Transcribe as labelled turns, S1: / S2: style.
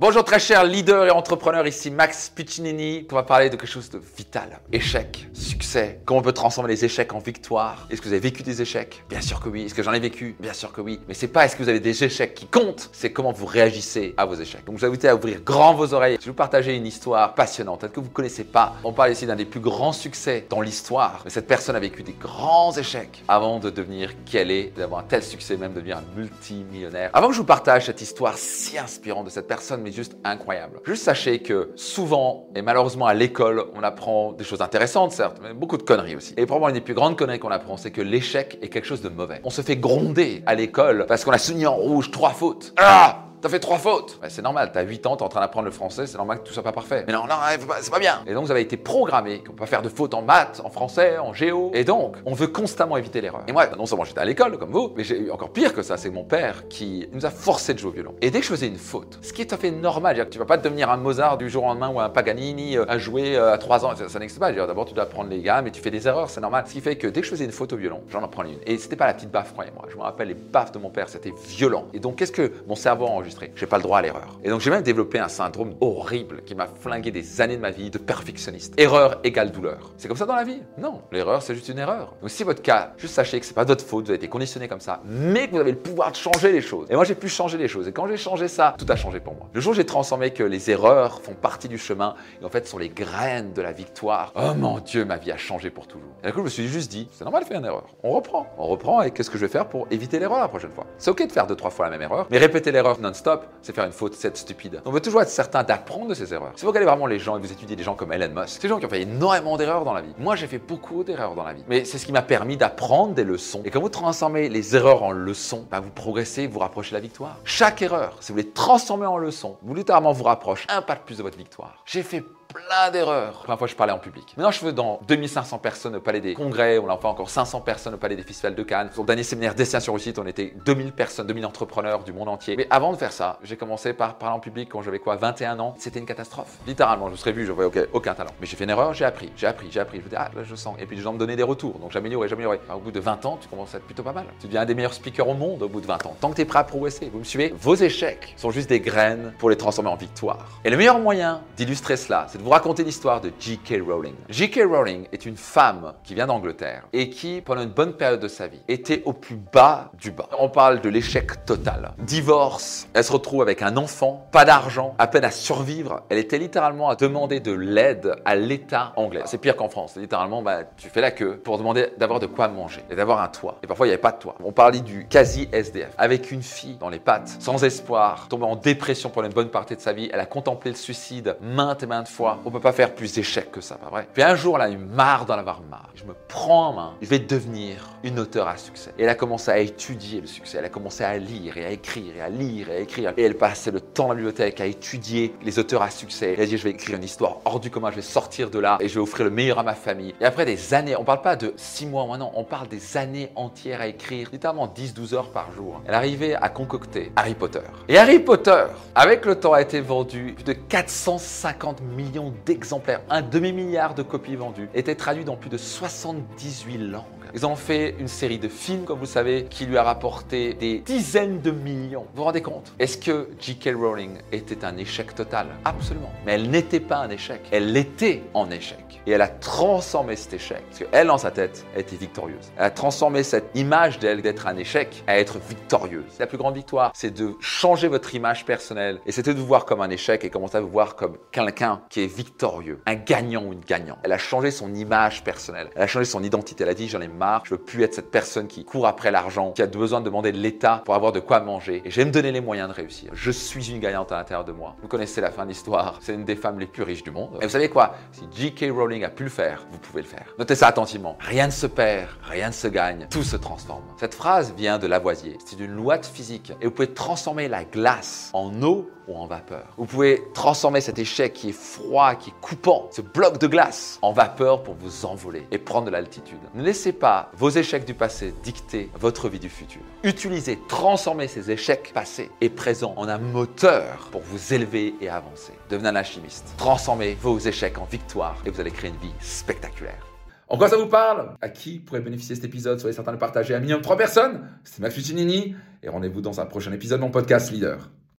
S1: Bonjour très chers leaders et entrepreneurs, ici Max Piccinini. On va parler de quelque chose de vital. Échec, succès, comment on peut transformer les échecs en victoire. Est-ce que vous avez vécu des échecs? Bien sûr que oui. Est-ce que j'en ai vécu? Bien sûr que oui. Mais c'est pas est-ce que vous avez des échecs qui comptent, c'est comment vous réagissez à vos échecs. Donc je vous invite à ouvrir grand vos oreilles. Je vais vous partager une histoire passionnante, peut-être que vous connaissez pas. On parle ici d'un des plus grands succès dans l'histoire. Mais cette personne a vécu des grands échecs avant de devenir qui elle est, d'avoir un tel succès, même de devenir un multimillionnaire. Avant que je vous partage cette histoire si inspirante de cette personne, juste incroyable. Juste sachez que souvent, et malheureusement à l'école, on apprend des choses intéressantes, certes, mais beaucoup de conneries aussi. Et probablement une des plus grandes conneries qu'on apprend, c'est que l'échec est quelque chose de mauvais. On se fait gronder à l'école parce qu'on a souligné en rouge trois fautes. Ah T'as fait trois fautes. c'est normal, t'as 8 ans, t'es en train d'apprendre le français, c'est normal que tout soit pas parfait. Mais non, non, c'est pas bien. Et donc vous avez été programmé qu'on peut pas faire de fautes en maths, en français, en géo. Et donc, on veut constamment éviter l'erreur. Et moi, non seulement j'étais à l'école comme vous, mais j'ai eu encore pire que ça, c'est mon père qui nous a forcé de jouer au violon. Et dès que je faisais une faute, ce qui est tout à fait normal, tu vas pas devenir un Mozart du jour au lendemain ou un Paganini euh, à jouer euh, à 3 ans, ça, n'existe pas. D'abord, tu dois apprendre les gammes et tu fais des erreurs, c'est normal. Ce qui fait que dès que je faisais une faute au violon, j'en apprends une. Et c'était pas la petite baffe, croyez-moi. Je me rappelle les baffes de mon père, c'était violent. Et donc, qu'est-ce que mon cerveau J'ai pas le droit à et donc j'ai même développé un syndrome horrible qui m'a flingué des années de ma vie de perfectionniste. Erreur égale douleur. C'est comme ça dans la vie? Non, l'erreur c'est juste une erreur. Donc si votre cas, juste sachez que c'est pas votre faute, vous avez été conditionné comme ça, mais que vous avez le pouvoir de changer les choses. Et moi j'ai pu changer les choses. Et quand j'ai changé ça, tout a changé pour moi. Le jour où j'ai transformé que les erreurs font partie du chemin et en fait sont les graines de la victoire, oh mon Dieu, ma vie a changé pour toujours. Et du coup je me suis juste dit, c'est normal de faire une erreur. On reprend. On reprend et qu'est-ce que je vais faire pour éviter l'erreur la prochaine fois? C'est ok de faire deux, trois fois la même erreur, mais répéter l'erreur non-stop, c'est faire une faute, c'est stupide. On veut toujours être certain d'apprendre de ses erreurs. Si vous regardez vraiment les gens et vous étudiez des gens comme Elon Musk, c'est des gens qui ont fait énormément d'erreurs dans la vie. Moi, j'ai fait beaucoup d'erreurs dans la vie. Mais c'est ce qui m'a permis d'apprendre des leçons. Et quand vous transformez les erreurs en leçons, bah, vous progressez, vous rapprochez de la victoire. Chaque erreur, si vous les transformez en leçons, vous littéralement vous rapprochez un pas de plus de votre victoire. J'ai fait plein d'erreurs. La première fois, je parlais en public. Maintenant, je fais dans 2500 personnes au Palais des Congrès. On a fait encore 500 personnes au Palais des Festivals de Cannes. Sur le dernier séminaire Destination Réussite, on était 2000 personnes, 2000 entrepreneurs du monde entier. Mais avant de faire ça, j'ai commencé par parler en public quand j'avais quoi 21 ans. C'était une catastrophe. Littéralement, je serais vu, je voyais aucun talent. Mais j'ai fait une erreur, j'ai appris, j'ai appris, j'ai appris. Je me dis, ah, là, je sens. Et puis, les gens me donnaient des retours. Donc, j'améliorais, j'améliorais. au bout de 20 ans, tu commences à être plutôt pas mal. Tu deviens un des meilleurs speakers au monde au bout de 20 ans. Tant que tu es prêt à progresser, vous me suivez Vos échecs sont juste des graines pour les transformer en victoire. Et le meilleur moyen d'illustrer cela, c'est de vous raconter l'histoire de J.K. Rowling. J.K. Rowling est une femme qui vient d'Angleterre et qui, pendant une bonne période de sa vie, était au plus bas du bas. On parle de l'échec total. Divorce, elle se retrouve avec un enfant, pas d'argent, à peine à survivre. Elle était littéralement à demander de l'aide à l'État anglais. C'est pire qu'en France. Littéralement, bah, tu fais la queue pour demander d'avoir de quoi manger et d'avoir un toit. Et parfois, il n'y avait pas de toit. On parlait du quasi SDF. Avec une fille dans les pattes, sans espoir, tombée en dépression pendant une bonne partie de sa vie. Elle a contemplé le suicide maintes et maintes fois. On peut pas faire plus échecs que ça, pas vrai? Puis un jour, elle a eu marre d'en avoir marre. Je me prends en main, je vais devenir une auteure à succès. Et elle a commencé à étudier le succès. Elle a commencé à lire et à écrire et à lire et à écrire. Et elle passait le temps dans la bibliothèque à étudier les auteurs à succès. Elle a dit, je vais écrire une histoire hors du commun, je vais sortir de là et je vais offrir le meilleur à ma famille. Et après des années, on parle pas de 6 mois ou un an, on parle des années entières à écrire, littéralement 10-12 heures par jour. Elle arrivait à concocter Harry Potter. Et Harry Potter, avec le temps, a été vendu plus de 450 millions d'exemplaires un demi-milliard de copies vendues, était traduit dans plus de 78 langues. Ils ont fait une série de films, comme vous savez, qui lui a rapporté des dizaines de millions. Vous vous rendez compte? Est-ce que J.K. Rowling était un échec total? Absolument. Mais elle n'était pas un échec. Elle était en échec. Et elle a transformé cet échec. Parce qu'elle, dans sa tête, était victorieuse. Elle a transformé cette image d'elle d'être un échec à être victorieuse. La plus grande victoire, c'est de changer votre image personnelle. Et c'était de vous voir comme un échec et commencer à vous voir comme quelqu'un qui est victorieux, un gagnant ou une gagnante. Elle a changé son image personnelle. Elle a changé son identité. Elle a dit, j'en ai marre, je veux plus être cette personne qui court après l'argent, qui a besoin de demander de l'État pour avoir de quoi manger. Et je vais me donner les moyens de réussir. Je suis une gagnante à l'intérieur de moi. Vous connaissez la fin de l'histoire. C'est une des femmes les plus riches du monde. Et vous savez quoi? Si J.K. Rowling a pu le faire, vous pouvez le faire. Notez ça attentivement. Rien ne se perd, rien ne se gagne, tout se transforme. Cette phrase vient de Lavoisier. C'est une loi de physique. Et vous pouvez transformer la glace en eau ou en vapeur. Vous pouvez transformer cet échec qui est froid, qui est coupant, ce bloc de glace, en vapeur pour vous envoler et prendre de l'altitude. Ne laissez pas vos échecs du passé dicter votre vie du futur. Utilisez, transformez ces échecs passés et présents en un moteur pour vous élever et avancer. Devenez un alchimiste. Transformez vos échecs en victoire et vous allez créer une vie spectaculaire. En quoi ça vous parle? À qui pourrait bénéficier cet épisode? Soyez certain de partager à minimum de 3 personnes. C'est Max Fuccinini et rendez-vous dans un prochain épisode de mon podcast Leader.